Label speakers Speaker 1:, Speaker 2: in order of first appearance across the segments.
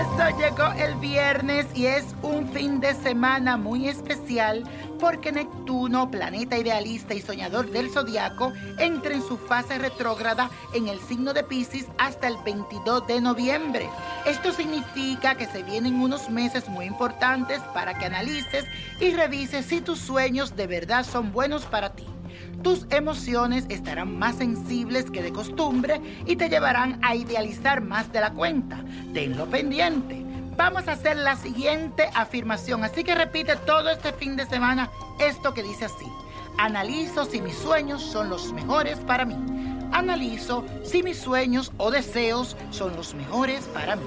Speaker 1: Eso llegó el viernes y es un fin de semana muy especial porque Neptuno, planeta idealista y soñador del zodiaco, entra en su fase retrógrada en el signo de Pisces hasta el 22 de noviembre. Esto significa que se vienen unos meses muy importantes para que analices y revises si tus sueños de verdad son buenos para ti. Tus emociones estarán más sensibles que de costumbre y te llevarán a idealizar más de la cuenta. Tenlo pendiente. Vamos a hacer la siguiente afirmación, así que repite todo este fin de semana esto que dice así. Analizo si mis sueños son los mejores para mí. Analizo si mis sueños o deseos son los mejores para mí.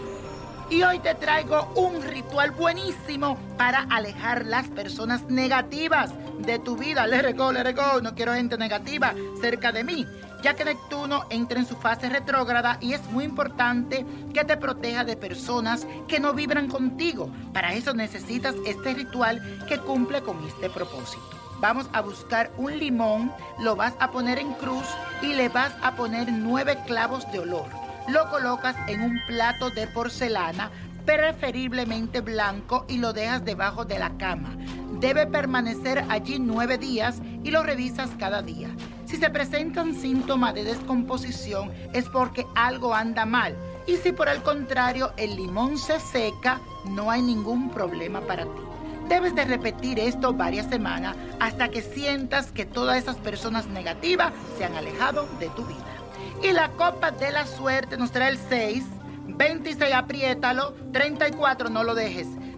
Speaker 1: Y hoy te traigo un ritual buenísimo para alejar las personas negativas de tu vida. Go, let it go. No quiero gente negativa cerca de mí. Ya que Neptuno entra en su fase retrógrada y es muy importante que te proteja de personas que no vibran contigo. Para eso necesitas este ritual que cumple con este propósito. Vamos a buscar un limón, lo vas a poner en cruz y le vas a poner nueve clavos de olor lo colocas en un plato de porcelana, preferiblemente blanco, y lo dejas debajo de la cama. Debe permanecer allí nueve días y lo revisas cada día. Si se presentan síntomas de descomposición es porque algo anda mal. Y si por el contrario el limón se seca, no hay ningún problema para ti. Debes de repetir esto varias semanas hasta que sientas que todas esas personas negativas se han alejado de tu vida. Y la copa de la suerte nos trae el 6, 26, apriétalo, 34, no lo dejes,